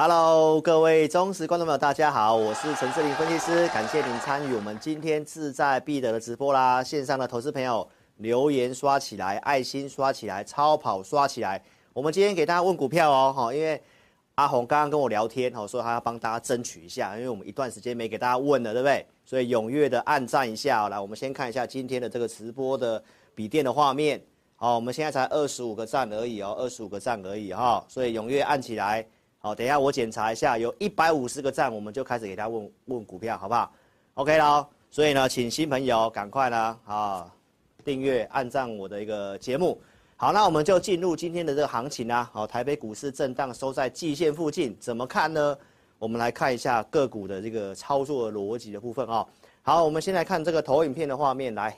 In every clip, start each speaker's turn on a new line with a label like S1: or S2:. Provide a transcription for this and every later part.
S1: Hello，各位忠实观众朋友，大家好，我是陈志玲分析师，感谢您参与我们今天志在必得的直播啦。线上的投资朋友留言刷起来，爱心刷起来，超跑刷起来。我们今天给大家问股票哦，哈，因为阿红刚刚跟我聊天，哈，说他要帮大家争取一下，因为我们一段时间没给大家问了，对不对？所以踊跃的按赞一下。来，我们先看一下今天的这个直播的笔电的画面。好，我们现在才二十五个赞而已哦，二十五个赞而已哈，所以踊跃按起来。好，等一下我检查一下，有一百五十个赞，我们就开始给大家问问股票，好不好？OK 了，所以呢，请新朋友赶快呢，啊，订阅、按赞我的一个节目。好，那我们就进入今天的这个行情啊。好，台北股市震荡收在季线附近，怎么看呢？我们来看一下个股的这个操作逻辑的部分啊。好，我们先来看这个投影片的画面，来，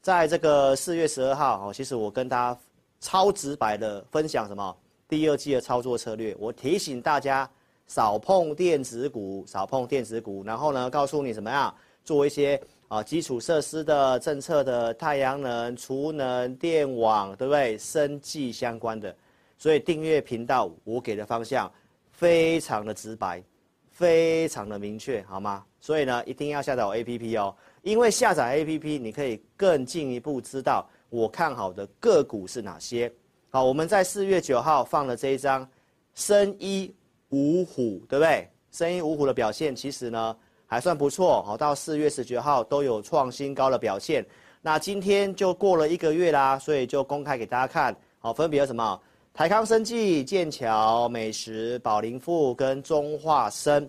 S1: 在这个四月十二号，哦，其实我跟大家超直白的分享什么？第二季的操作策略，我提醒大家少碰电子股，少碰电子股。然后呢，告诉你怎么样做一些啊基础设施的政策的太阳能、储能、电网，对不对？生技相关的。所以订阅频道，我给的方向非常的直白，非常的明确，好吗？所以呢，一定要下载我 APP 哦，因为下载 APP 你可以更进一步知道我看好的个股是哪些。好，我们在四月九号放了这一张生一五虎，对不对？生一五虎的表现其实呢还算不错，好，到四月十九号都有创新高的表现。那今天就过了一个月啦，所以就公开给大家看，好，分别有什么？台康生技、剑桥美食、宝林富跟中化生。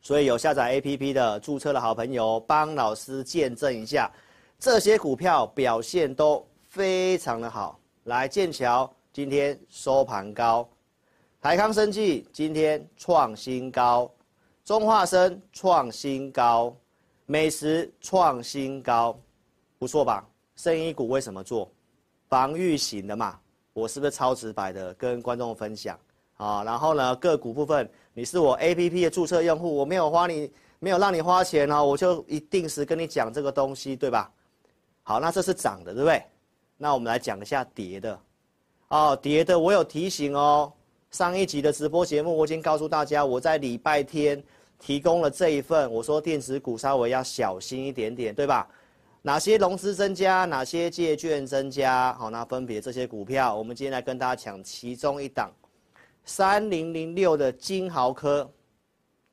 S1: 所以有下载 APP 的注册的好朋友，帮老师见证一下，这些股票表现都非常的好。来剑桥今天收盘高，台康生技今天创新高，中化生创新高，美食创新高，不错吧？生医股为什么做？防御型的嘛。我是不是超直白的跟观众分享啊？然后呢，个股部分，你是我 APP 的注册用户，我没有花你，没有让你花钱哦，我就一定时跟你讲这个东西，对吧？好，那这是涨的，对不对？那我们来讲一下跌的，哦，跌的我有提醒哦。上一集的直播节目我已经告诉大家，我在礼拜天提供了这一份，我说电子股稍微要小心一点点，对吧？哪些融资增加，哪些借券增加，好，那分别这些股票，我们今天来跟大家讲其中一档，三零零六的金豪科，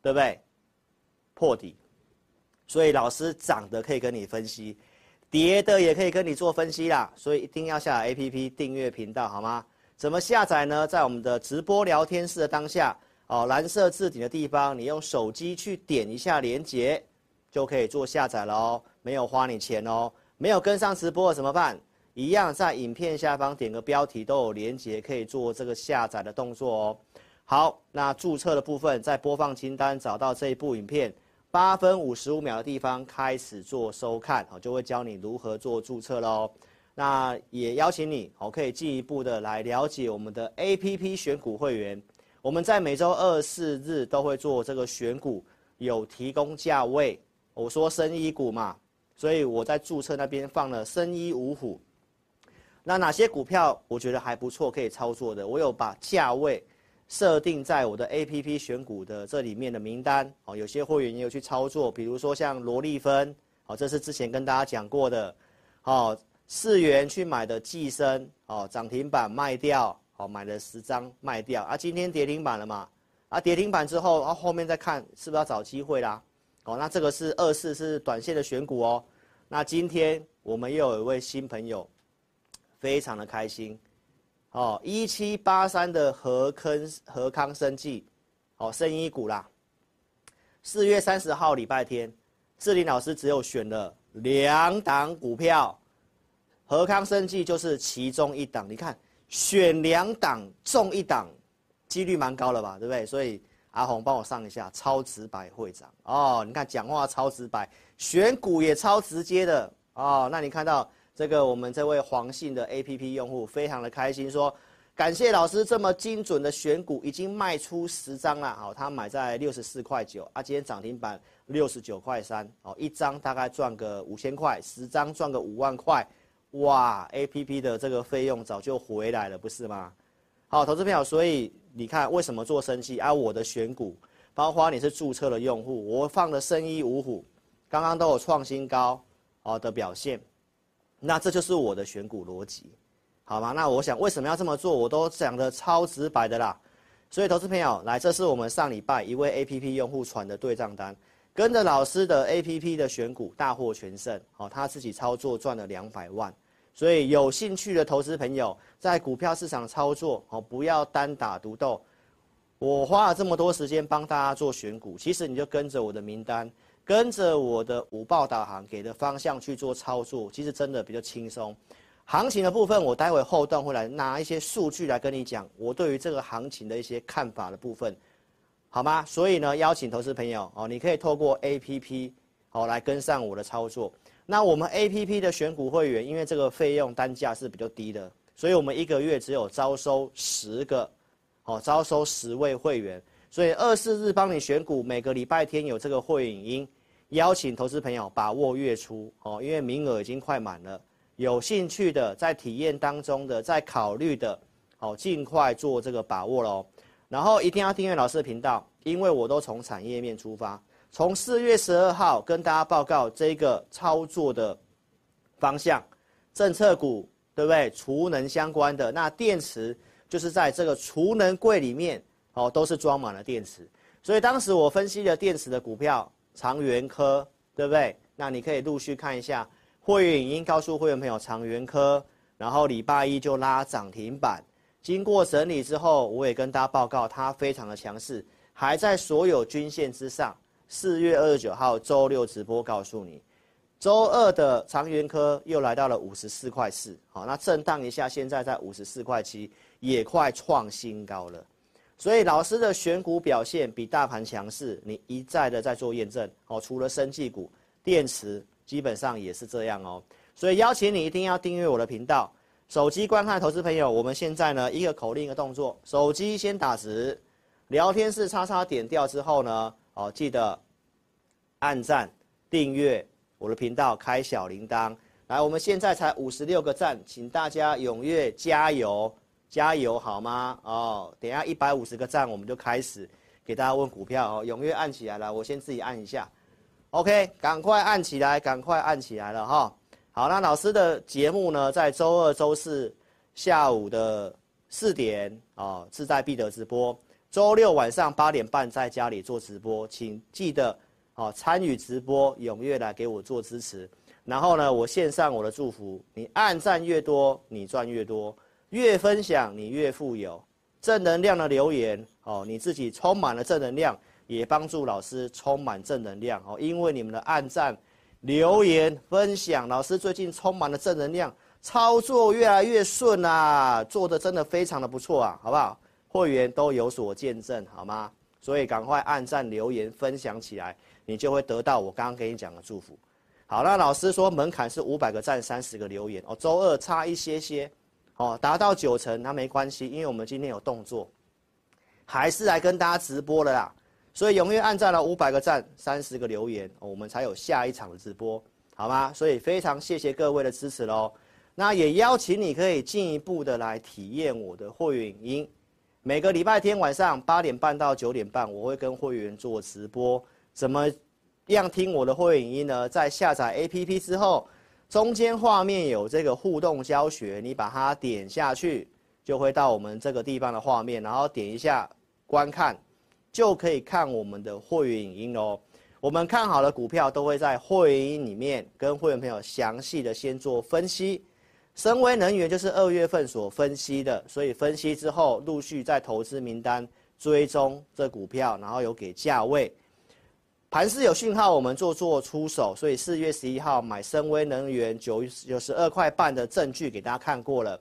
S1: 对不对？破底，所以老师涨的可以跟你分析。跌的也可以跟你做分析啦，所以一定要下 APP 订阅频道，好吗？怎么下载呢？在我们的直播聊天室的当下，哦，蓝色置顶的地方，你用手机去点一下连接，就可以做下载了哦，没有花你钱哦。没有跟上直播怎么办？一样在影片下方点个标题都有连接，可以做这个下载的动作哦。好，那注册的部分在播放清单找到这一部影片。八分五十五秒的地方开始做收看，好，就会教你如何做注册喽。那也邀请你，好，可以进一步的来了解我们的 APP 选股会员。我们在每周二、四、日都会做这个选股，有提供价位。我说生医股嘛，所以我在注册那边放了生医五虎。那哪些股票我觉得还不错，可以操作的，我有把价位。设定在我的 APP 选股的这里面的名单哦，有些会员也有去操作，比如说像罗丽芬哦，这是之前跟大家讲过的，哦，四元去买的寄生哦，涨停板卖掉哦，买了十张卖掉啊，今天跌停板了嘛，啊，跌停板之后啊，后面再看是不是要找机会啦，哦，那这个是二四是短线的选股哦，那今天我们又有一位新朋友，非常的开心。哦，一七八三的和坑和康生技，哦，生医股啦。四月三十号礼拜天，志霖老师只有选了两档股票，和康生技就是其中一档。你看，选两档中一档，几率蛮高了吧，对不对？所以阿红帮我上一下超直白会长哦，你看讲话超直白，选股也超直接的哦。那你看到？这个我们这位黄姓的 APP 用户非常的开心，说感谢老师这么精准的选股，已经卖出十张了。好，他买在六十四块九啊，今天涨停板六十九块三，哦，一张大概赚个五千块，十张赚个五万块，哇，APP 的这个费用早就回来了，不是吗？好，投资朋友，所以你看为什么做生气啊？我的选股，包括你是注册的用户，我放的生医五虎，刚刚都有创新高哦的表现。那这就是我的选股逻辑，好吗？那我想为什么要这么做？我都讲得超直白的啦。所以投资朋友来，这是我们上礼拜一位 APP 用户传的对账单，跟着老师的 APP 的选股大获全胜，哦，他自己操作赚了两百万。所以有兴趣的投资朋友在股票市场操作，哦，不要单打独斗。我花了这么多时间帮大家做选股，其实你就跟着我的名单。跟着我的五报导航给的方向去做操作，其实真的比较轻松。行情的部分，我待会后段会来拿一些数据来跟你讲，我对于这个行情的一些看法的部分，好吗？所以呢，邀请投资朋友哦，你可以透过 APP 哦来跟上我的操作。那我们 APP 的选股会员，因为这个费用单价是比较低的，所以我们一个月只有招收十个，哦，招收十位会员，所以二四日帮你选股，每个礼拜天有这个会影音。邀请投资朋友把握月初哦，因为名额已经快满了。有兴趣的，在体验当中的，在考虑的，哦，尽快做这个把握喽。然后一定要订阅老师的频道，因为我都从产业面出发，从四月十二号跟大家报告这个操作的方向，政策股对不对？储能相关的，那电池就是在这个储能柜里面哦，都是装满了电池。所以当时我分析了电池的股票。长源科对不对？那你可以陆续看一下，会员已经告诉会员朋友长源科，然后礼拜一就拉涨停板。经过整理之后，我也跟大家报告，它非常的强势，还在所有均线之上。四月二十九号周六直播告诉你，周二的长源科又来到了五十四块四，好，那震荡一下，现在在五十四块七，也快创新高了。所以老师的选股表现比大盘强势，你一再的在做验证哦。除了生技股、电池，基本上也是这样哦。所以邀请你一定要订阅我的频道。手机观看投资朋友，我们现在呢一个口令一个动作，手机先打直，聊天室叉叉点掉之后呢，哦记得按赞、订阅我的频道，开小铃铛。来，我们现在才五十六个赞，请大家踊跃加油。加油好吗？哦，等下一百五十个赞，我们就开始给大家问股票哦，踊跃按起来了，我先自己按一下，OK，赶快按起来，赶快按起来了哈、好，那老师的节目呢，在周二、周四下午的四点哦，志在必得直播；周六晚上八点半在家里做直播，请记得哦参与直播，踊跃来给我做支持。然后呢，我献上我的祝福，你按赞越多，你赚越多。越分享你越富有，正能量的留言哦，你自己充满了正能量，也帮助老师充满正能量哦。因为你们的按赞、留言、分享，老师最近充满了正能量，操作越来越顺啊，做得真的非常的不错啊，好不好？会员都有所见证，好吗？所以赶快按赞、留言、分享起来，你就会得到我刚刚给你讲的祝福。好，那老师说门槛是五百个赞、三十个留言哦，周二差一些些。哦，达到九成那没关系，因为我们今天有动作，还是来跟大家直播的啦。所以踊跃按赞了五百个赞，三十个留言，我们才有下一场的直播，好吗？所以非常谢谢各位的支持喽。那也邀请你可以进一步的来体验我的会员音，每个礼拜天晚上八点半到九点半，我会跟会员做直播。怎么样听我的会员音呢？在下载 APP 之后。中间画面有这个互动教学，你把它点下去，就会到我们这个地方的画面，然后点一下观看，就可以看我们的会员影音哦。我们看好的股票都会在会员音里面跟会员朋友详细的先做分析，神威能源就是二月份所分析的，所以分析之后陆续在投资名单追踪这股票，然后有给价位。盘是有讯号，我们做做出手，所以四月十一号买深威能源九九十二块半的证据给大家看过了。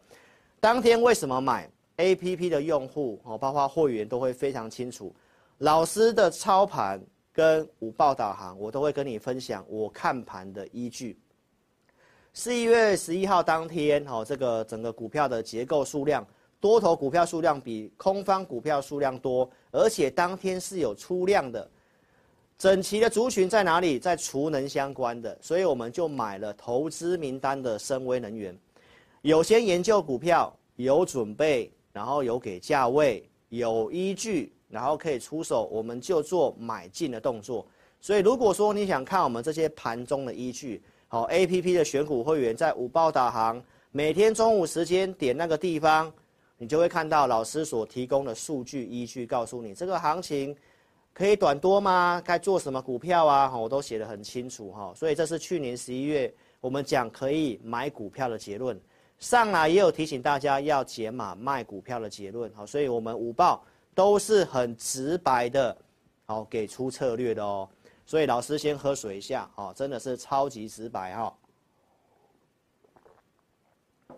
S1: 当天为什么买？APP 的用户哦，包括会员都会非常清楚。老师的操盘跟午报导航，我都会跟你分享我看盘的依据。四月十一号当天哦，这个整个股票的结构数量，多头股票数量比空方股票数量多，而且当天是有出量的。整齐的族群在哪里？在储能相关的，所以我们就买了投资名单的深威能源。有先研究股票，有准备，然后有给价位，有依据，然后可以出手，我们就做买进的动作。所以如果说你想看我们这些盘中的依据，好，APP 的选股会员在午报导航，每天中午时间点那个地方，你就会看到老师所提供的数据依据，告诉你这个行情。可以短多吗？该做什么股票啊？我都写得很清楚哈。所以这是去年十一月我们讲可以买股票的结论，上来也有提醒大家要减码卖股票的结论。好，所以我们午报都是很直白的，好给出策略的哦。所以老师先喝水一下，哦，真的是超级直白哈。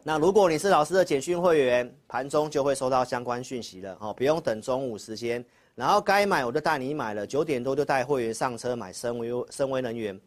S1: 那如果你是老师的简讯会员，盘中就会收到相关讯息了，哦，不用等中午时间。然后该买我就带你买了，九点多就带会员上车买深威深威能源。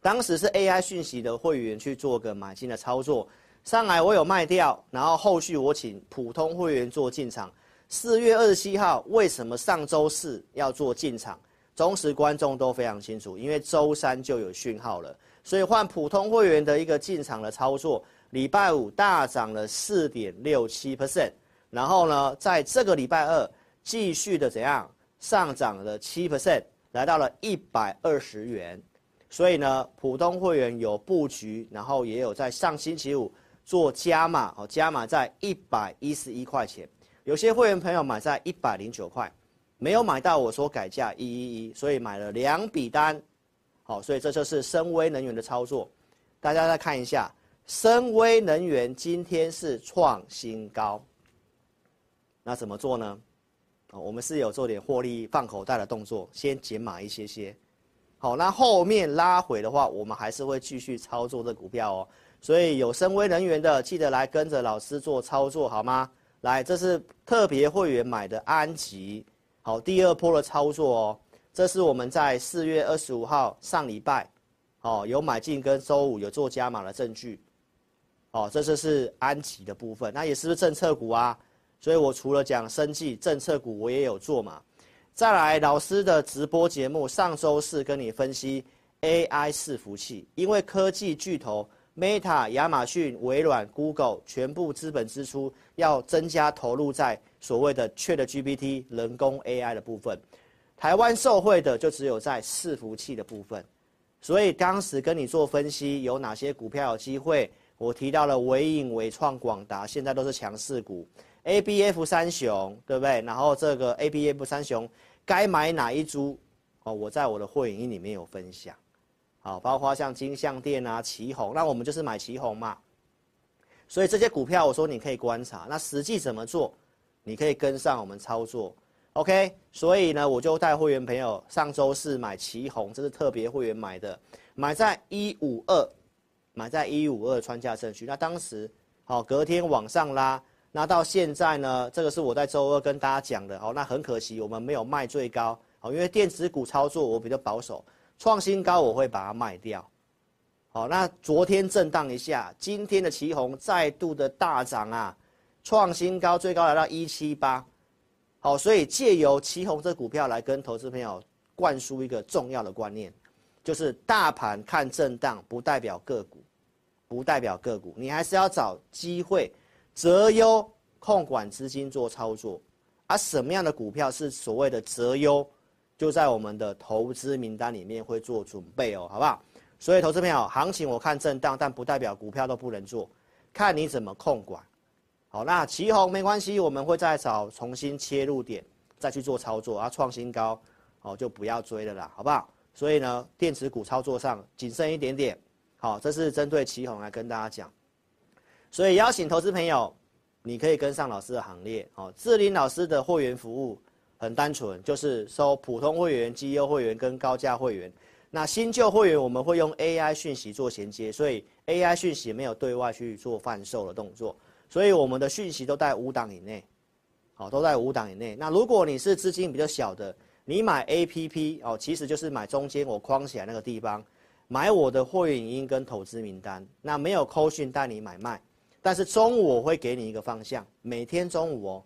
S1: 当时是 AI 讯息的会员去做个买进的操作，上来我有卖掉，然后后续我请普通会员做进场。四月二十七号为什么上周四要做进场？忠实观众都非常清楚，因为周三就有讯号了，所以换普通会员的一个进场的操作。礼拜五大涨了四点六七 percent，然后呢，在这个礼拜二。继续的怎样？上涨了七 percent，来到了一百二十元，所以呢，普通会员有布局，然后也有在上星期五做加码哦，加码在一百一十一块钱，有些会员朋友买在一百零九块，没有买到我说改价一一一，所以买了两笔单，好，所以这就是深威能源的操作，大家再看一下，深威能源今天是创新高，那怎么做呢？我们是有做点获利放口袋的动作，先减码一些些。好，那后面拉回的话，我们还是会继续操作这股票哦。所以有深威能源的，记得来跟着老师做操作好吗？来，这是特别会员买的安吉，好，第二波的操作哦。这是我们在四月二十五号上礼拜，哦，有买进跟周五有做加码的证据。哦，这就是安吉的部分，那也是不是政策股啊？所以我除了讲生技政策股，我也有做嘛。再来，老师的直播节目上周四跟你分析 AI 伺服器，因为科技巨头 Meta、亚马逊、微软、Google 全部资本支出要增加投入在所谓的 ChatGPT 人工 AI 的部分，台湾受惠的就只有在伺服器的部分。所以当时跟你做分析，有哪些股票有机会？我提到了纬颖、纬创、广达，现在都是强势股。A B F 三雄，对不对？然后这个 A B F 三雄该买哪一株？哦，我在我的会员里面有分享，好，包括像金像电啊、奇红，那我们就是买奇红嘛。所以这些股票，我说你可以观察，那实际怎么做，你可以跟上我们操作，OK？所以呢，我就带会员朋友上周四买奇红，这是特别会员买的，买在一五二，买在一五二穿价证据。那当时好，隔天往上拉。那到现在呢？这个是我在周二跟大家讲的哦。那很可惜，我们没有卖最高哦，因为电子股操作我比较保守，创新高我会把它卖掉。好，那昨天震荡一下，今天的奇鋐再度的大涨啊，创新高，最高来到一七八。好，所以借由奇鋐这股票来跟投资朋友灌输一个重要的观念，就是大盘看震荡不代表个股，不代表个股，你还是要找机会。择优控管资金做操作，而、啊、什么样的股票是所谓的择优，就在我们的投资名单里面会做准备哦，好不好？所以投资朋友，行情我看震荡，但不代表股票都不能做，看你怎么控管。好，那奇鋐没关系，我们会再找重新切入点，再去做操作，啊，创新高，好就不要追了啦，好不好？所以呢，电子股操作上谨慎一点点。好，这是针对奇鋐来跟大家讲。所以邀请投资朋友，你可以跟上老师的行列哦。智霖老师的会员服务很单纯，就是收普通会员、绩优会员跟高价会员。那新旧会员我们会用 AI 讯息做衔接，所以 AI 讯息没有对外去做贩售的动作，所以我们的讯息都在五档以内，好，都在五档以内。那如果你是资金比较小的，你买 APP 哦，其实就是买中间我框起来那个地方，买我的会员影音跟投资名单，那没有扣讯带你买卖，但是中午我会给你一个方向，每天中午哦，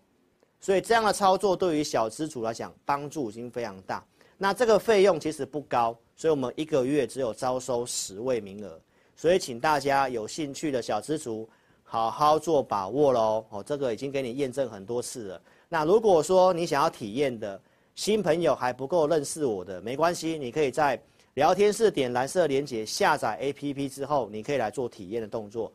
S1: 所以这样的操作对于小资主来讲帮助已经非常大。那这个费用其实不高。所以，我们一个月只有招收十位名额，所以请大家有兴趣的小资族，好好做把握喽。哦，这个已经给你验证很多次了。那如果说你想要体验的新朋友还不够认识我的，没关系，你可以在聊天室点蓝色连接下载 APP 之后，你可以来做体验的动作。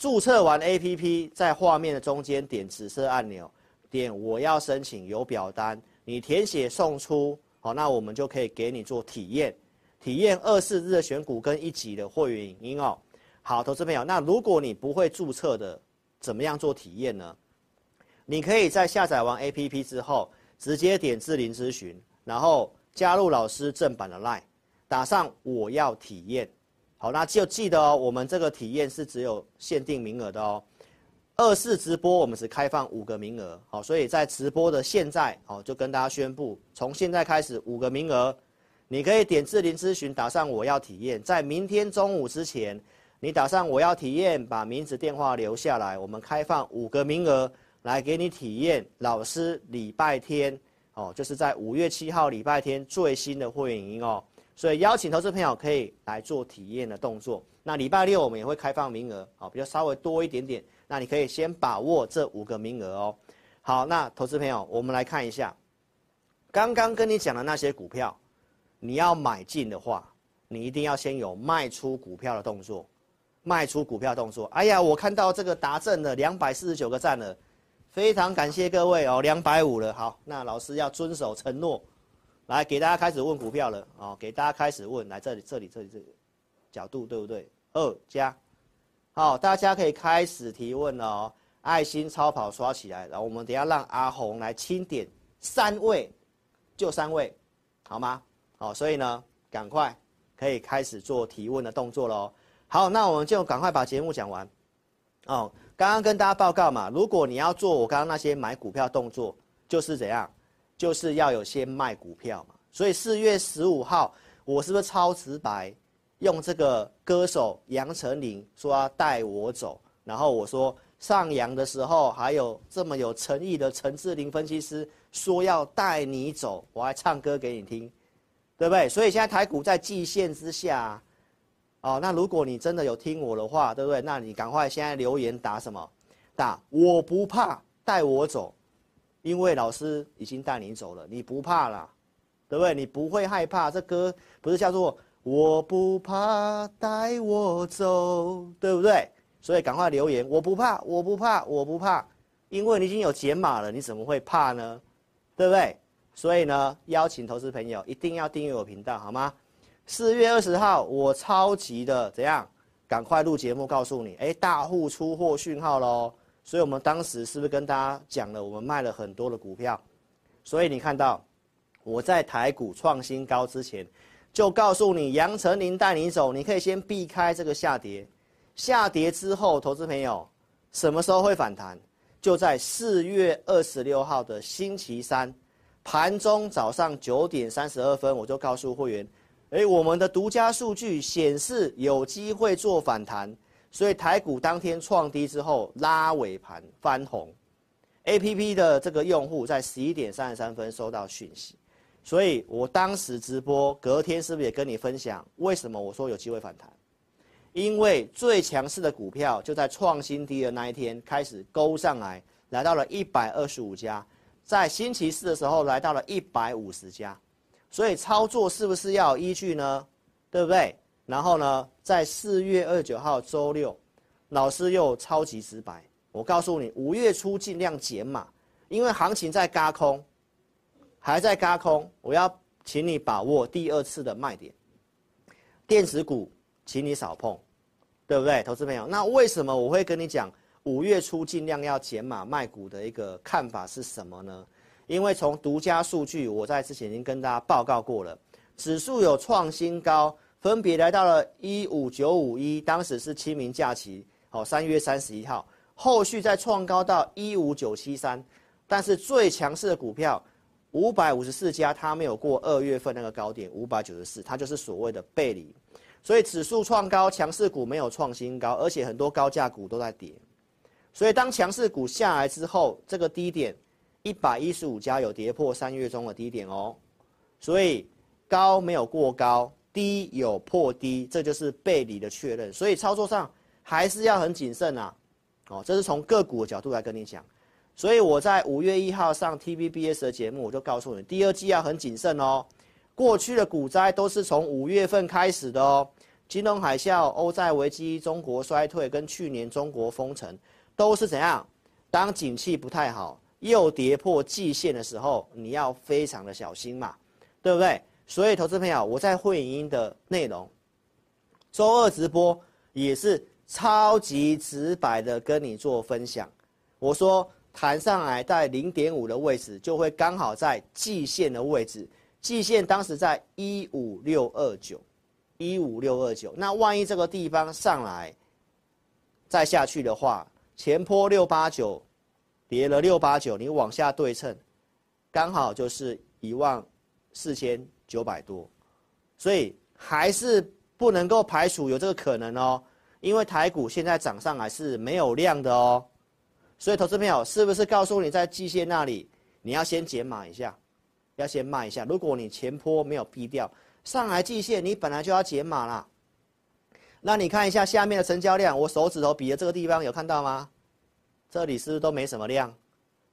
S1: 注册完 APP，在画面的中间点紫色按钮，点我要申请有表单，你填写送出。好，那我们就可以给你做体验，体验二四日的选股跟一级的会员影音哦。好，投资朋友，那如果你不会注册的，怎么样做体验呢？你可以在下载完 APP 之后，直接点智霖咨询，然后加入老师正版的 LINE，打上我要体验。好，那就记得哦，我们这个体验是只有限定名额的哦。二四直播我们只开放五个名额，好，所以在直播的现在，好，就跟大家宣布，从现在开始五个名额，你可以点智霖咨询，打上我要体验，在明天中午之前，你打上我要体验，把名字电话留下来，我们开放五个名额来给你体验老师礼拜天，哦，就是在五月七号礼拜天最新的会员营哦，所以邀请投资朋友可以来做体验的动作。那礼拜六我们也会开放名额，好，比较稍微多一点点。那你可以先把握这五个名额哦。好，那投资朋友，我们来看一下，刚刚跟你讲的那些股票，你要买进的话，你一定要先有卖出股票的动作，卖出股票动作。哎呀，我看到这个达阵了两百四十九个赞了，非常感谢各位哦，两百五了。好，那老师要遵守承诺，来给大家开始问股票了哦，给大家开始问，来这里这里这里这个角度对不对？二加。好，大家可以开始提问了哦。爱心超跑刷起来，然后我们等下让阿红来清点三位，就三位，好吗？好，所以呢，赶快可以开始做提问的动作喽。好，那我们就赶快把节目讲完。哦，刚刚跟大家报告嘛，如果你要做我刚刚那些买股票动作，就是怎样，就是要有先卖股票嘛。所以四月十五号，我是不是超直白？用这个歌手杨丞琳说要带我走，然后我说上扬的时候还有这么有诚意的陈志玲分析师说要带你走，我还唱歌给你听，对不对？所以现在台股在季线之下，哦，那如果你真的有听我的话，对不对？那你赶快现在留言打什么？打我不怕，带我走，因为老师已经带你走了，你不怕啦，对不对？你不会害怕，这歌不是叫做。我不怕，带我走，对不对？所以赶快留言，我不怕，我不怕，我不怕，因为你已经有解码了，你怎么会怕呢？对不对？所以呢，邀请投资朋友一定要订阅我频道，好吗？四月二十号，我超级的怎样？赶快录节目告诉你，哎，大户出货讯号喽！所以我们当时是不是跟大家讲了，我们卖了很多的股票？所以你看到我在台股创新高之前。就告诉你，杨丞琳带你走，你可以先避开这个下跌。下跌之后，投资朋友什么时候会反弹？就在四月二十六号的星期三盘中早上九点三十二分，我就告诉会员，诶，我们的独家数据显示有机会做反弹，所以台股当天创低之后拉尾盘翻红。APP 的这个用户在十一点三十三分收到讯息。所以我当时直播，隔天是不是也跟你分享为什么我说有机会反弹？因为最强势的股票就在创新低的那一天开始勾上来，来到了一百二十五家，在星期四的时候来到了一百五十家，所以操作是不是要有依据呢？对不对？然后呢，在四月二十九号周六，老师又超级直白，我告诉你，五月初尽量减码，因为行情在轧空。还在轧空，我要请你把握第二次的卖点。电子股，请你少碰，对不对？投资朋友，那为什么我会跟你讲五月初尽量要减码卖股的一个看法是什么呢？因为从独家数据，我在之前已经跟大家报告过了，指数有创新高，分别来到了一五九五一，当时是清明假期，哦，三月三十一号，后续再创高到一五九七三，但是最强势的股票。五百五十四家，它没有过二月份那个高点五百九十四，它就是所谓的背离，所以指数创高，强势股没有创新高，而且很多高价股都在跌，所以当强势股下来之后，这个低点一百一十五家有跌破三月中的低点哦，所以高没有过高，低有破低，这就是背离的确认，所以操作上还是要很谨慎啊，哦，这是从个股的角度来跟你讲。所以我在五月一号上 TVBS 的节目，我就告诉你，第二季要很谨慎哦。过去的股灾都是从五月份开始的哦，金融海啸、欧债危机、中国衰退跟去年中国封城，都是怎样？当景气不太好，又跌破季线的时候，你要非常的小心嘛，对不对？所以，投资朋友，我在会影音的内容，周二直播也是超级直白的跟你做分享，我说。弹上来在零点五的位置，就会刚好在季线的位置。季线当时在一五六二九，一五六二九。那万一这个地方上来再下去的话，前波六八九跌了六八九，你往下对称，刚好就是一万四千九百多。所以还是不能够排除有这个可能哦，因为台股现在涨上来是没有量的哦。所以，投资朋友是不是告诉你，在季线那里，你要先减码一下，要先卖一下。如果你前坡没有避掉，上来季线你本来就要减码啦。那你看一下下面的成交量，我手指头比的这个地方有看到吗？这里是不是都没什么量？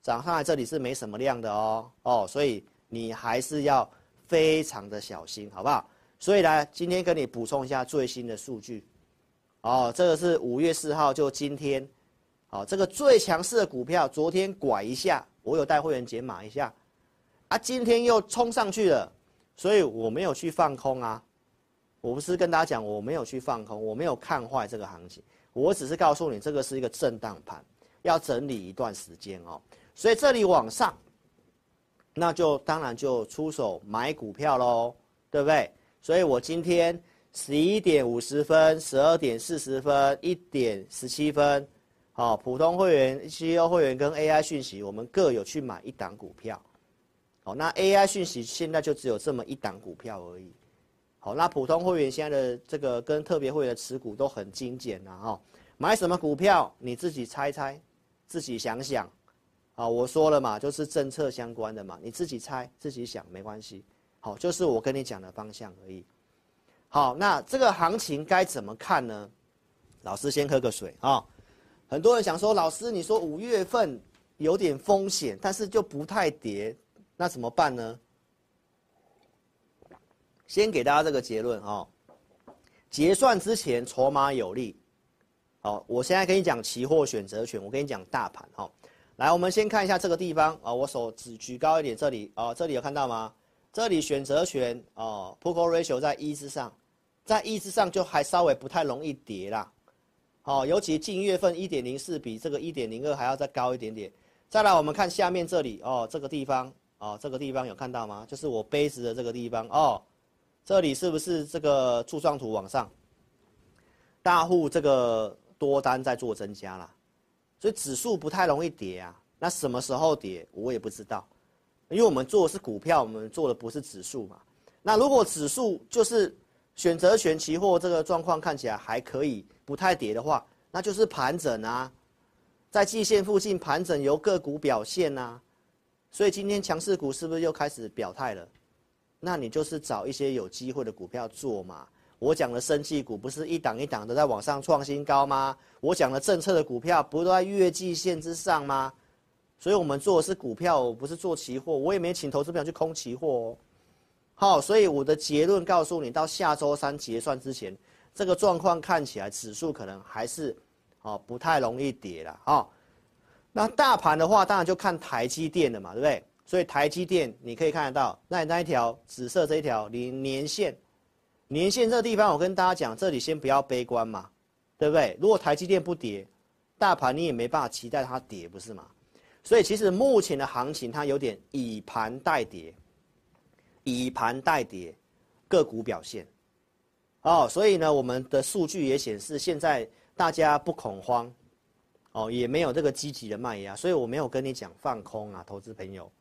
S1: 涨上来这里是没什么量的哦哦，所以你还是要非常的小心，好不好？所以呢，今天跟你补充一下最新的数据。哦，这个是五月四号，就今天。好，这个最强势的股票，昨天拐一下，我有带会员解码一下，啊，今天又冲上去了，所以我没有去放空啊，我不是跟大家讲我没有去放空，我没有看坏这个行情，我只是告诉你这个是一个震荡盘，要整理一段时间哦，所以这里往上，那就当然就出手买股票喽，对不对？所以我今天十一点五十分、十二点四十分、一点十七分。好，普通会员、CEO 会员跟 AI 讯息，我们各有去买一档股票。好，那 AI 讯息现在就只有这么一档股票而已。好，那普通会员现在的这个跟特别会员的持股都很精简了哈。买什么股票你自己猜猜，自己想想。好，我说了嘛，就是政策相关的嘛，你自己猜，自己想没关系。好，就是我跟你讲的方向而已。好，那这个行情该怎么看呢？老师先喝个水啊。很多人想说，老师，你说五月份有点风险，但是就不太跌，那怎么办呢？先给大家这个结论哦。结算之前筹码有利。好，我现在跟你讲期货选择权，我跟你讲大盘哈。来，我们先看一下这个地方啊，我手指举高一点，这里啊，这里有看到吗？这里选择权哦，Put Call Ratio 在一之上，在一之上就还稍微不太容易跌啦。哦，尤其近月份一点零四比这个一点零二还要再高一点点。再来，我们看下面这里哦，这个地方哦，这个地方有看到吗？就是我杯子的这个地方哦，这里是不是这个柱状图往上？大户这个多单在做增加啦，所以指数不太容易跌啊。那什么时候跌，我也不知道，因为我们做的是股票，我们做的不是指数嘛。那如果指数就是选择权期货这个状况看起来还可以。不太跌的话，那就是盘整啊，在季线附近盘整，由个股表现啊，所以今天强势股是不是又开始表态了？那你就是找一些有机会的股票做嘛。我讲的生技股不是一档一档的在往上创新高吗？我讲的政策的股票不都在月季线之上吗？所以我们做的是股票，不是做期货，我也没请投资朋友去空期货哦。好，所以我的结论告诉你，到下周三结算之前。这个状况看起来，指数可能还是，哦，不太容易跌了哦。那大盘的话，当然就看台积电的嘛，对不对？所以台积电你可以看得到，那那一条紫色这一条，你年线，年线这地方，我跟大家讲，这里先不要悲观嘛，对不对？如果台积电不跌，大盘你也没办法期待它跌，不是吗？所以其实目前的行情它有点以盘代跌，以盘代跌，个股表现。哦，所以呢，我们的数据也显示，现在大家不恐慌，哦，也没有这个积极的卖压，所以我没有跟你讲放空啊，投资朋友，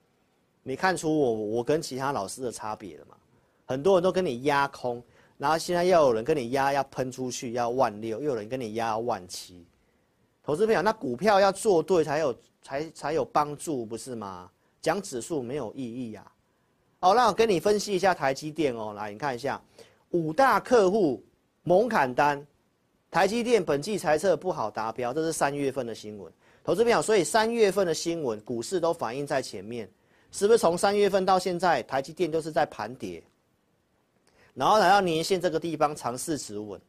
S1: 你看出我我跟其他老师的差别了吗？很多人都跟你压空，然后现在又有人跟你压要喷出去要万六，又有人跟你压万七，投资朋友，那股票要做对才有才才有帮助，不是吗？讲指数没有意义呀、啊。哦，那我跟你分析一下台积电哦，来你看一下。五大客户猛砍单，台积电本季财测不好达标，这是三月份的新闻。投资朋友，所以三月份的新闻，股市都反映在前面，是不是？从三月份到现在，台积电都是在盘跌，然后来到年线这个地方尝试止稳。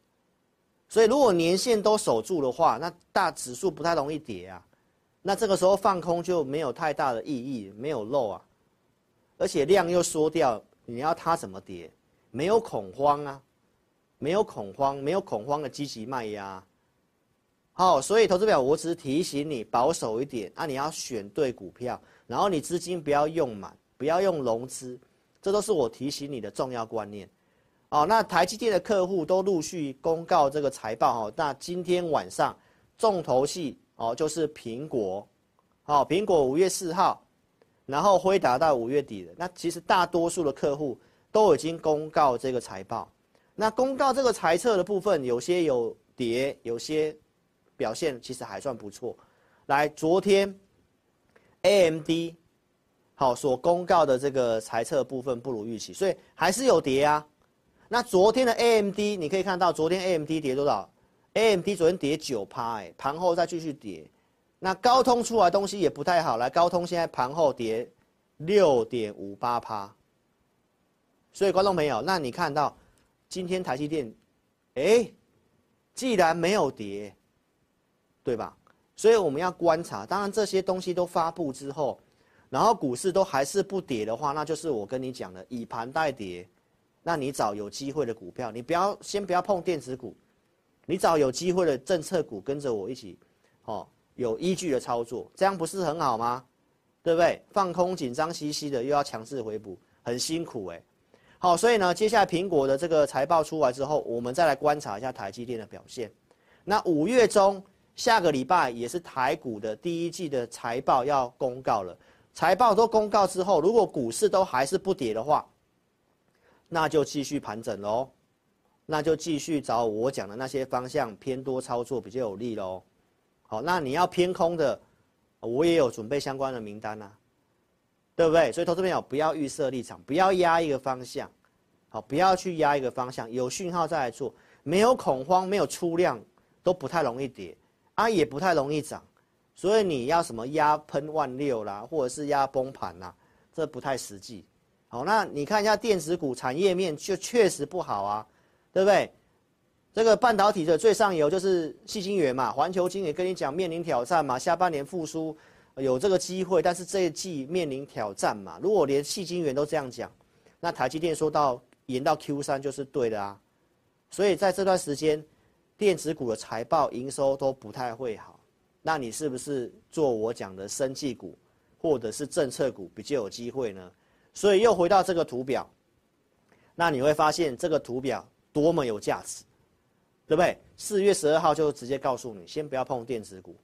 S1: 所以如果年线都守住的话，那大指数不太容易跌啊。那这个时候放空就没有太大的意义，没有漏啊，而且量又缩掉，你要它怎么跌？没有恐慌啊，没有恐慌，没有恐慌的积极卖压。好，所以投资表我只是提醒你保守一点啊，你要选对股票，然后你资金不要用满，不要用融资，这都是我提醒你的重要观念。哦，那台积电的客户都陆续公告这个财报哦，那今天晚上重头戏哦就是苹果，好，苹果五月四号，然后辉达到五月底的。那其实大多数的客户。都已经公告这个财报，那公告这个财测的部分，有些有跌，有些表现其实还算不错。来，昨天 AMD 好所公告的这个财测部分不如预期，所以还是有跌啊。那昨天的 AMD 你可以看到，昨天 AMD 跌多少？AMD 昨天跌九趴，哎，盘后再继续跌。那高通出来东西也不太好，来，高通现在盘后跌六点五八趴。所以，观众朋友，那你看到今天台积电，哎，既然没有跌，对吧？所以我们要观察。当然，这些东西都发布之后，然后股市都还是不跌的话，那就是我跟你讲的以盘代跌。那你找有机会的股票，你不要先不要碰电子股，你找有机会的政策股，跟着我一起，哦，有依据的操作，这样不是很好吗？对不对？放空紧张兮兮的，又要强势回补，很辛苦哎。好，所以呢，接下来苹果的这个财报出来之后，我们再来观察一下台积电的表现。那五月中下个礼拜也是台股的第一季的财报要公告了。财报都公告之后，如果股市都还是不跌的话，那就继续盘整喽，那就继续找我讲的那些方向偏多操作比较有利喽。好，那你要偏空的，我也有准备相关的名单啊。对不对？所以投资朋友不要预设立场，不要压一个方向，好，不要去压一个方向，有讯号再来做，没有恐慌，没有出量，都不太容易跌，啊，也不太容易涨，所以你要什么压喷万六啦，或者是压崩盘啦，这不太实际。好，那你看一下电子股产业面就确实不好啊，对不对？这个半导体的最上游就是矽晶圆嘛，环球晶也跟你讲面临挑战嘛，下半年复苏。有这个机会，但是这一季面临挑战嘛。如果连矽晶圆都这样讲，那台积电说到延到 Q 三就是对的啊。所以在这段时间，电子股的财报营收都不太会好。那你是不是做我讲的生技股，或者是政策股比较有机会呢？所以又回到这个图表，那你会发现这个图表多么有价值，对不对？四月十二号就直接告诉你，先不要碰电子股。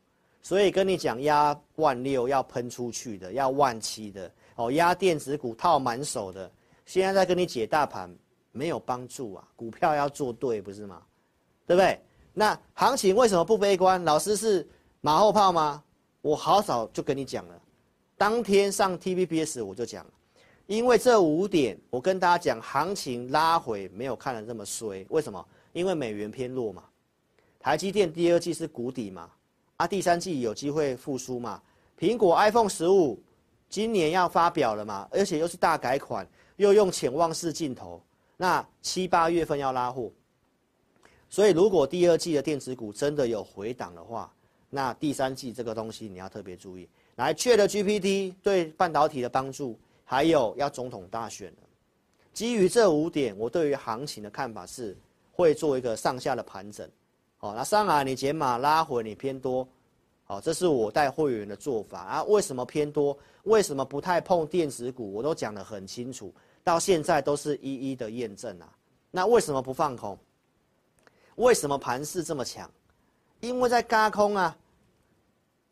S1: 所以跟你讲，压万六要喷出去的，要万七的哦，压电子股套满手的，现在在跟你解大盘没有帮助啊，股票要做对不是吗？对不对？那行情为什么不悲观？老师是马后炮吗？我好早就跟你讲了，当天上 TVBS 我就讲了，因为这五点我跟大家讲，行情拉回没有看得这么衰，为什么？因为美元偏弱嘛，台积电第二季是谷底嘛。啊，第三季有机会复苏嘛？苹果 iPhone 十五今年要发表了嘛？而且又是大改款，又用潜望式镜头，那七八月份要拉货。所以如果第二季的电子股真的有回档的话，那第三季这个东西你要特别注意。来，ChatGPT 对半导体的帮助，还有要总统大选。基于这五点，我对于行情的看法是会做一个上下的盘整。好，那上来你减码拉回你偏多，好，这是我带会员的做法啊。为什么偏多？为什么不太碰电子股？我都讲得很清楚，到现在都是一一的验证啊。那为什么不放空？为什么盘势这么强？因为在轧空啊。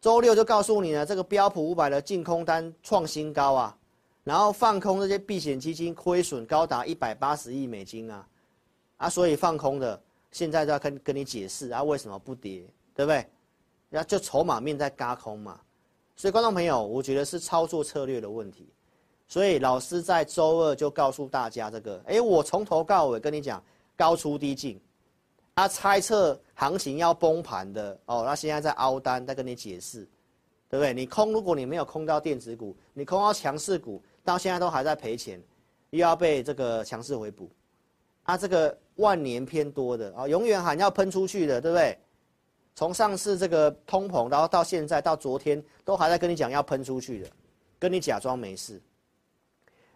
S1: 周六就告诉你了，这个标普五百的净空单创新高啊，然后放空这些避险基金亏损高达一百八十亿美金啊，啊，所以放空的现在都要跟跟你解释啊，为什么不跌，对不对？那就筹码面在轧空嘛，所以观众朋友，我觉得是操作策略的问题，所以老师在周二就告诉大家这个，哎，我从头到尾跟你讲高出低进。他猜测行情要崩盘的哦，那现在在凹单，在跟你解释，对不对？你空，如果你没有空到电子股，你空到强势股，到现在都还在赔钱，又要被这个强势回补，啊，这个万年偏多的啊，永远喊要喷出去的，对不对？从上次这个通膨，然后到现在到昨天，都还在跟你讲要喷出去的，跟你假装没事，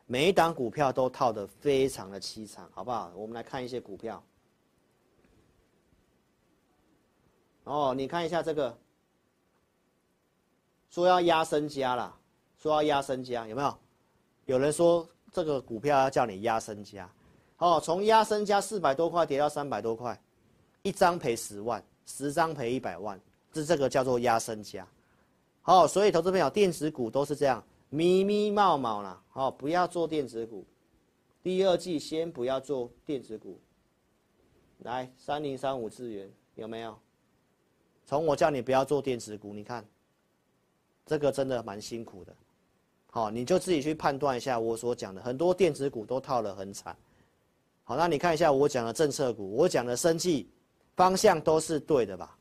S1: 每一档股票都套得非常的凄惨，好不好？我们来看一些股票。哦，你看一下这个，说要压身家啦，说要压身家，有没有？有人说这个股票要叫你压身家，哦，从压身家四百多块跌到三百多块，一张赔十万，十张赔一百万，这这个叫做压身家。好、哦，所以投资朋友，电子股都是这样，咪咪冒冒啦，哦，不要做电子股，第二季先不要做电子股。来，三零三五资源有没有？从我叫你不要做电子股，你看，这个真的蛮辛苦的，好，你就自己去判断一下我所讲的，很多电子股都套得很惨，好，那你看一下我讲的政策股，我讲的生计方向都是对的吧？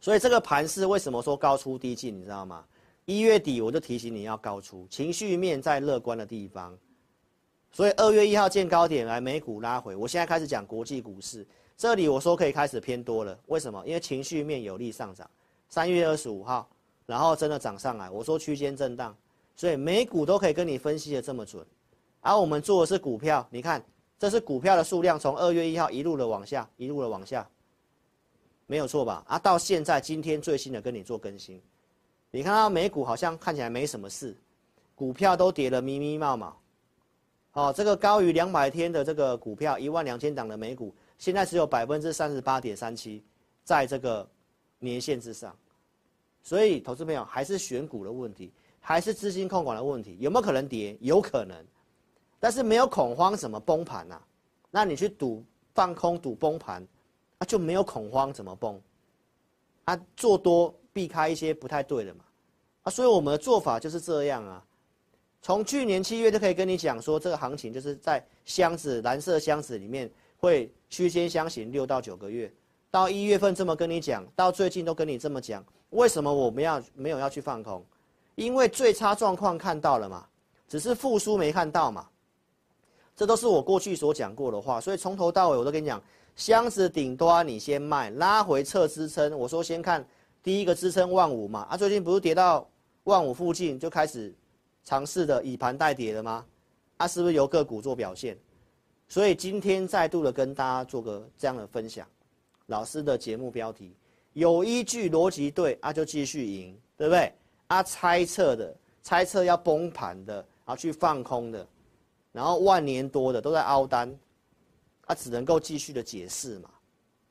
S1: 所以这个盘是为什么说高出低进，你知道吗？一月底我就提醒你要高出，情绪面在乐观的地方，所以二月一号见高点来美股拉回，我现在开始讲国际股市。这里我说可以开始偏多了，为什么？因为情绪面有利上涨，三月二十五号，然后真的涨上来。我说区间震荡，所以美股都可以跟你分析的这么准。而、我们做的是股票，你看这是股票的数量，从二月一号一路的往下，一路的往下，没有错吧？啊，到现在今天最新的跟你做更新，你看到美股好像看起来没什么事，股票都跌了密密麻麻。哦，这个高于两百天的这个股票，一万两千档的美股。现在只有百分之三十八点三七，在这个年线之上，所以投资朋友还是选股的问题，还是资金控管的问题，有没有可能跌？有可能，但是没有恐慌，怎么崩盘啊？那你去赌放空赌崩盘，啊就没有恐慌怎么崩？啊做多避开一些不太对的嘛，啊所以我们的做法就是这样啊，从去年七月就可以跟你讲说，这个行情就是在箱子蓝色箱子里面。会区间箱型六到九个月，到一月份这么跟你讲，到最近都跟你这么讲，为什么我们要没有要去放空？因为最差状况看到了嘛，只是复苏没看到嘛。这都是我过去所讲过的话，所以从头到尾我都跟你讲，箱子顶端你先卖，拉回测支撑。我说先看第一个支撑万五嘛，啊，最近不是跌到万五附近就开始尝试的以盘代跌了吗？啊，是不是由个股做表现？所以今天再度的跟大家做个这样的分享，老师的节目标题有依据、逻辑对啊，就继续赢，对不对？啊，猜测的、猜测要崩盘的，然后，去放空的，然后万年多的都在凹单，啊，只能够继续的解释嘛，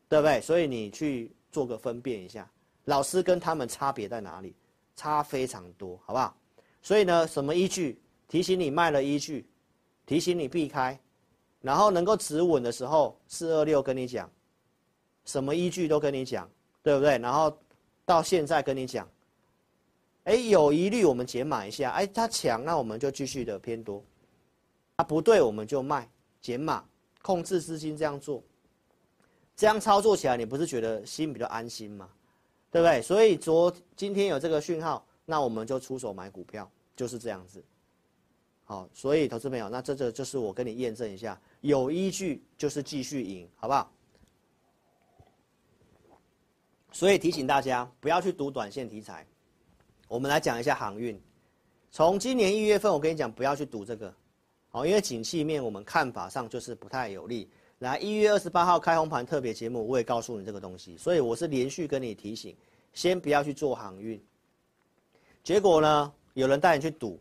S1: 对不对？所以你去做个分辨一下，老师跟他们差别在哪里？差非常多，好不好？所以呢，什么依据？提醒你卖了依据，提醒你避开。然后能够止稳的时候，四二六跟你讲，什么依据都跟你讲，对不对？然后到现在跟你讲，哎，有疑虑我们解码一下，哎，它强那我们就继续的偏多，啊不对我们就卖解码，控制资金这样做，这样操作起来你不是觉得心比较安心吗？对不对？所以昨今天有这个讯号，那我们就出手买股票，就是这样子。好，所以投资朋友，那这这就是我跟你验证一下，有依据就是继续赢，好不好？所以提醒大家不要去赌短线题材，我们来讲一下航运。从今年一月份，我跟你讲不要去赌这个，好，因为景气面我们看法上就是不太有利。来一月二十八号开红盘特别节目，我也告诉你这个东西，所以我是连续跟你提醒，先不要去做航运。结果呢，有人带你去赌，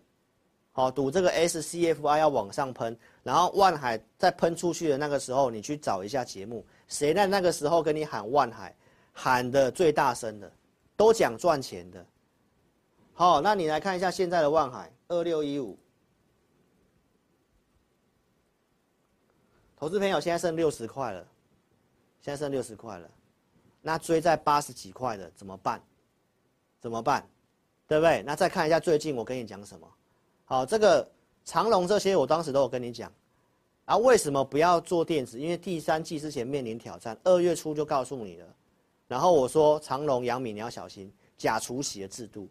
S1: 好赌这个 SCFI 要往上喷，然后万海在喷出去的那个时候，你去找一下节目，谁在那个时候跟你喊万海，喊的最大声的，都讲赚钱的。好，那你来看一下现在的万海二六一五。投资朋友，现在剩六十块了，现在剩六十块了，那追在八十几块的怎么办？怎么办？对不对？那再看一下最近我跟你讲什么？好，这个长荣这些我当时都有跟你讲，啊，为什么不要做电子？因为第三季之前面临挑战，二月初就告诉你了。然后我说长荣、阳明你要小心假除息的制度，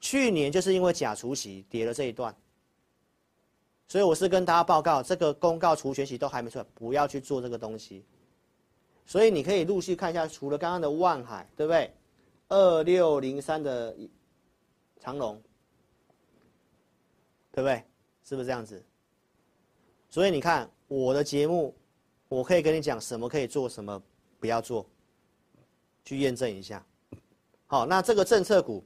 S1: 去年就是因为假除息跌了这一段。所以我是跟大家报告，这个公告除权息都还没出来，不要去做这个东西。所以你可以陆续看一下，除了刚刚的万海，对不对？二六零三的长龙，对不对？是不是这样子？所以你看我的节目，我可以跟你讲什么可以做，什么不要做，去验证一下。好，那这个政策股，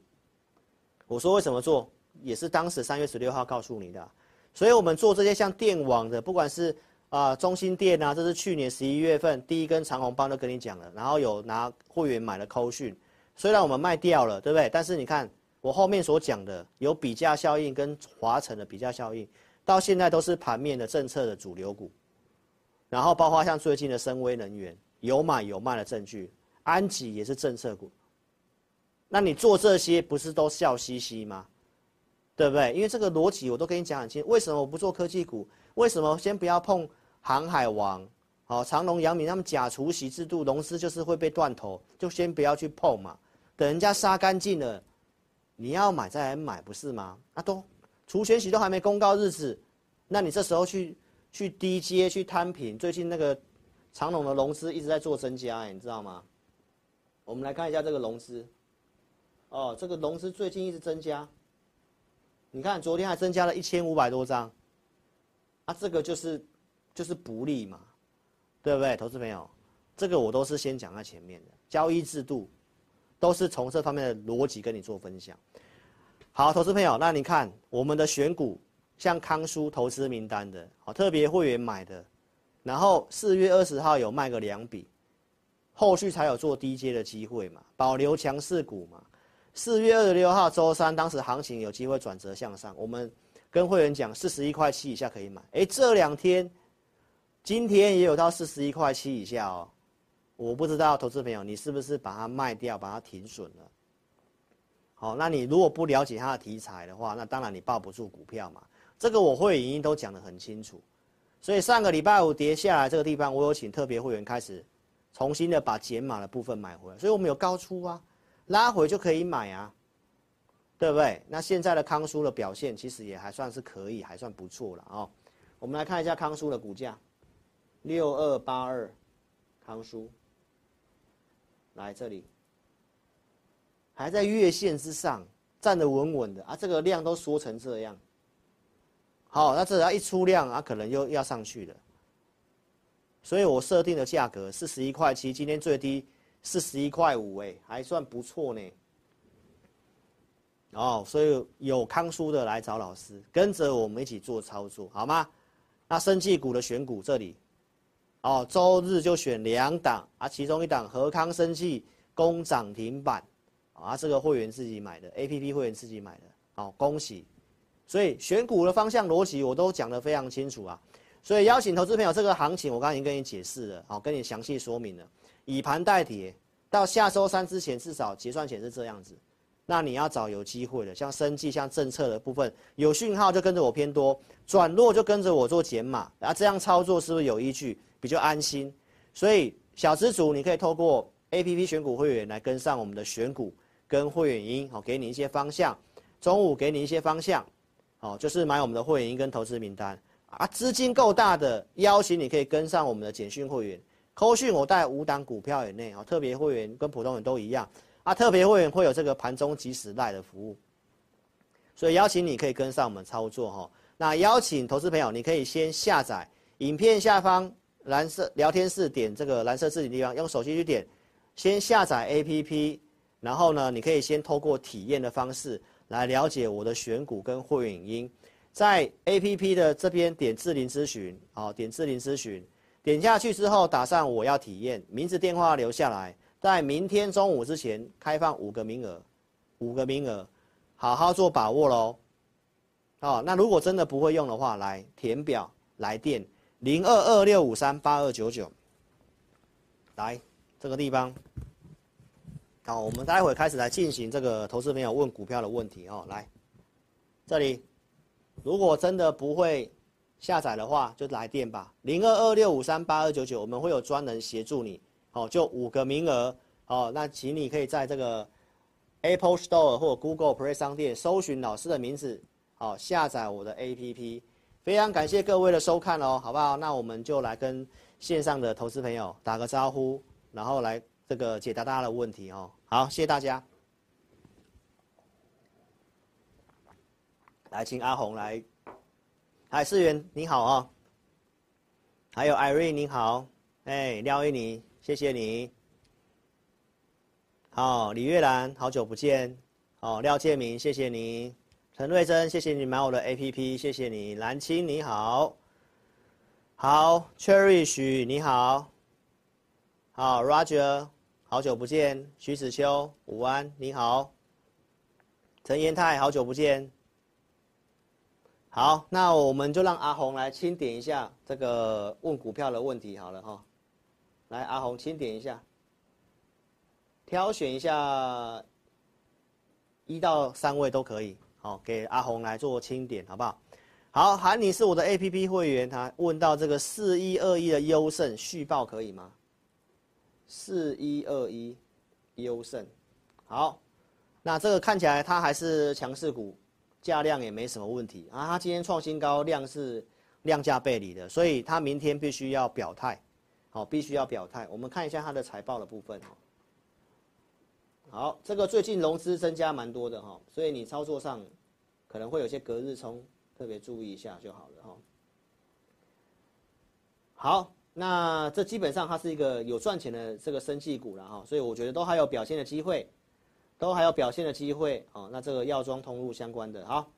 S1: 我说为什么做，也是当时三月十六号告诉你的。所以我们做这些像电网的，不管是啊、中心电啊，这是去年十一月份第一根长红棒都跟你讲了，然后有拿会员买了扣讯，虽然我们卖掉了，对不对？但是你看我后面所讲的有比价效应跟华城的比价效应，到现在都是盘面的政策的主流股，然后包括像最近的深威能源有买有卖的证据，安吉也是政策股，那你做这些不是都笑嘻嘻吗？对不对？因为这个逻辑我都跟你讲很清楚。为什么我不做科技股？为什么先不要碰航海王？好，长隆、杨明他们假除息制度，融资就是会被断头，就先不要去碰嘛。等人家杀干净了，你要买再来买，不是吗？啊，都除权息都还没公告日子，那你这时候去去低接去摊平，最近那个长隆的融资一直在做增加，哎，你知道吗？我们来看一下这个融资，哦，这个融资最近一直增加。你看，昨天还增加了一千五百多张，啊，这个就是就是不利嘛，对不对，投资朋友？这个我都是先讲在前面的，交易制度都是从这方面的逻辑跟你做分享。好，投资朋友，那你看我们的选股，像康舒投资名单的，好，特别会员买的，然后四月二十号有卖个两笔，后续才有做低阶的机会嘛，保留强势股嘛。四月二十六号周三，当时行情有机会转折向上，我们跟会员讲四十一块七以下可以买。哎，这两天，今天也有到四十一块七以下哦。我不知道投资朋友你是不是把它卖掉，把它停损了？好，那你如果不了解它的题材的话，那当然你抱不住股票嘛。这个我会已经都讲得很清楚。所以上个礼拜五跌下来这个地方，我有请特别会员开始重新的把减码的部分买回来，所以我们有高出啊。拉回就可以买啊，对不对？那现在的康舒的表现其实也还算是可以，还算不错了哦。我们来看一下康舒的股价，六二八二，康舒，来这里，还在月线之上，站得稳稳的啊。这个量都缩成这样，好，那这要一出量啊，可能又要上去了。所以我设定的价格是十一块七，今天最低。四十一块五，哎，还算不错呢。哦，所以有康叔的来找老师，跟着我们一起做操作，好吗？那生技股的选股这里，哦，周日就选两档啊，其中一档和康生技攻涨停板，啊，这个会员自己买的，APP 会员自己买的，好，恭喜。所以选股的方向逻辑我都讲得非常清楚啊。所以邀请投资朋友，这个行情我刚刚已经跟你解释了，好，跟你详细说明了。以盘代跌，到下周三之前至少结算前是这样子，那你要找有机会的，像生技、像政策的部分有讯号就跟着我偏多，转弱就跟着我做减码，然后这样操作是不是有依据，比较安心？所以小资族你可以透过 APP 选股会员来跟上我们的选股跟会员音，好，给你一些方向，中午给你一些方向，好，就是买我们的会员音跟投资名单啊，资金够大的邀请你可以跟上我们的简讯会员。扣讯我带五档股票以内啊，特别会员跟普通人都一样啊，特别会员会有这个盘中即时带的服务，所以邀请你可以跟上我们操作哈。那邀请投资朋友，你可以先下载影片下方蓝色聊天室点这个蓝色字体地方，用手机去点，先下载 APP，然后呢，你可以先透过体验的方式来了解我的选股跟会员影音，在 APP 的这边点智霖咨询，好，点智霖咨询，点下去之后打上我要体验，名字电话留下来，在明天中午之前开放五个名额，五个名额，好好做把握喽。哦，那如果真的不会用的话，来填表来电零二二六五三八二九九，来这个地方。好，我们待会开始来进行这个投资朋友问股票的问题哦。来，这里，如果真的不会下载的话，就来电吧，零二二六五三八二九九，我们会有专人协助你。好，就五个名额。好，那请你可以在这个 Apple Store 或 Google Play 商店搜寻老师的名字。好，下载我的 APP，非常感谢各位的收看哦，好不好？那我们就来跟线上的投资朋友打个招呼，然后来这个解答大家的问题哦。好，谢谢大家。来，请阿红来。嗨，世源你好哦。还有艾瑞你好，哎，廖一妮，谢谢你。好，李月兰，好久不见。哦，廖建明，谢谢你。陈瑞珍，谢谢你买我的 APP，谢谢你。蓝青，你好，好，Cherry 许，你好，好，Roger，好久不见。徐子秋，午安，你好。陈延泰，好久不见。好，那我们就让阿红来清点一下这个问股票的问题，好了哈。来，阿红清点一下，挑选一下一到三位都可以。好，给阿红来做清点，好不好？好，韩你是我的 APP 会员，他问到这个四一二一的优胜续报可以吗？四一二一优胜，好，那这个看起来它还是强势股，价量也没什么问题啊。它今天创新高，量是量价背离的，所以它明天必须要表态，好，必须要表态。我们看一下它的财报的部分。好，这个最近融资增加蛮多的哈，所以你操作上可能会有些隔日冲，特别注意一下就好了哈。好，那这基本上它是一个有赚钱的这个生技股了哈，所以我觉得都还有表现的机会，都还有表现的机会哦。那这个药妆通路相关的，好，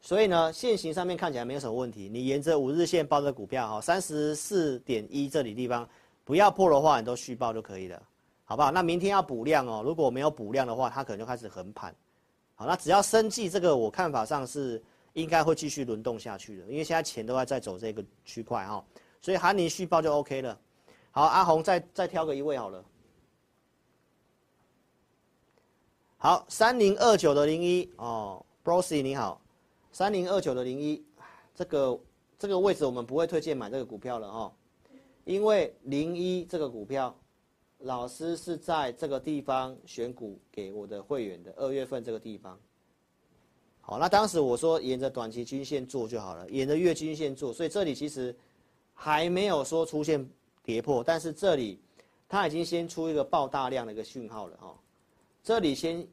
S1: 所以呢，线型上面看起来没有什么问题，你沿着五日线抱着股票哈，三十四点一这里地方不要破的话，你都续报就可以了。好不好？那明天要补量哦。如果没有补量的话，它可能就开始横盘。好，那只要生技这个，我看法上是应该会继续轮动下去的，因为现在钱都在在走这个区块哈。所以韩尼续报就 OK 了。好，阿红再再挑个一位好了。好，三零二九的零一哦，Brosy 你好，三零二九的零一，这个这个位置我们不会推荐买这个股票了哦，因为零一这个股票。老师是在这个地方选股给我的会员的，二月份这个地方。好，那当时我说沿着短期均线做就好了，沿着月均线做，所以这里其实还没有说出现跌破，但是这里它已经先出一个爆大量的一个讯号了哈。这里先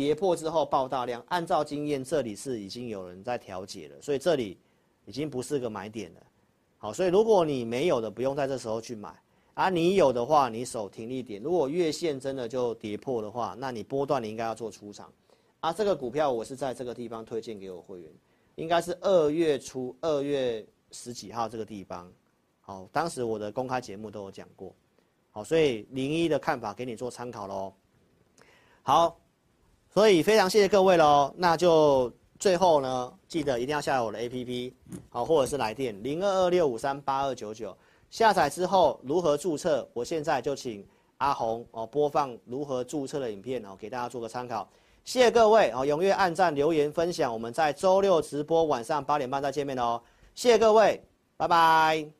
S1: 跌破之后爆大量，按照经验，这里是已经有人在调节了，所以这里已经不是个买点了。好，所以如果你没有的，不用在这时候去买。啊，你有的话，你守停利点。如果月线真的就跌破的话，那你波段你应该要做出场。啊，这个股票我是在这个地方推荐给我会员，应该是二月初二月十几号这个地方。好，当时我的公开节目都有讲过。好，所以零一的看法给你做参考喽。好，所以非常谢谢各位喽。那就最后呢，记得一定要下载我的 APP，好，或者是来电零二二六五三八二九九。下载之后如何注册？我现在就请阿红哦播放如何注册的影片哦，给大家做个参考。谢谢各位哦，踊跃按赞、留言、分享。我们在周六直播晚上八点半再见面哦。谢谢各位，拜拜。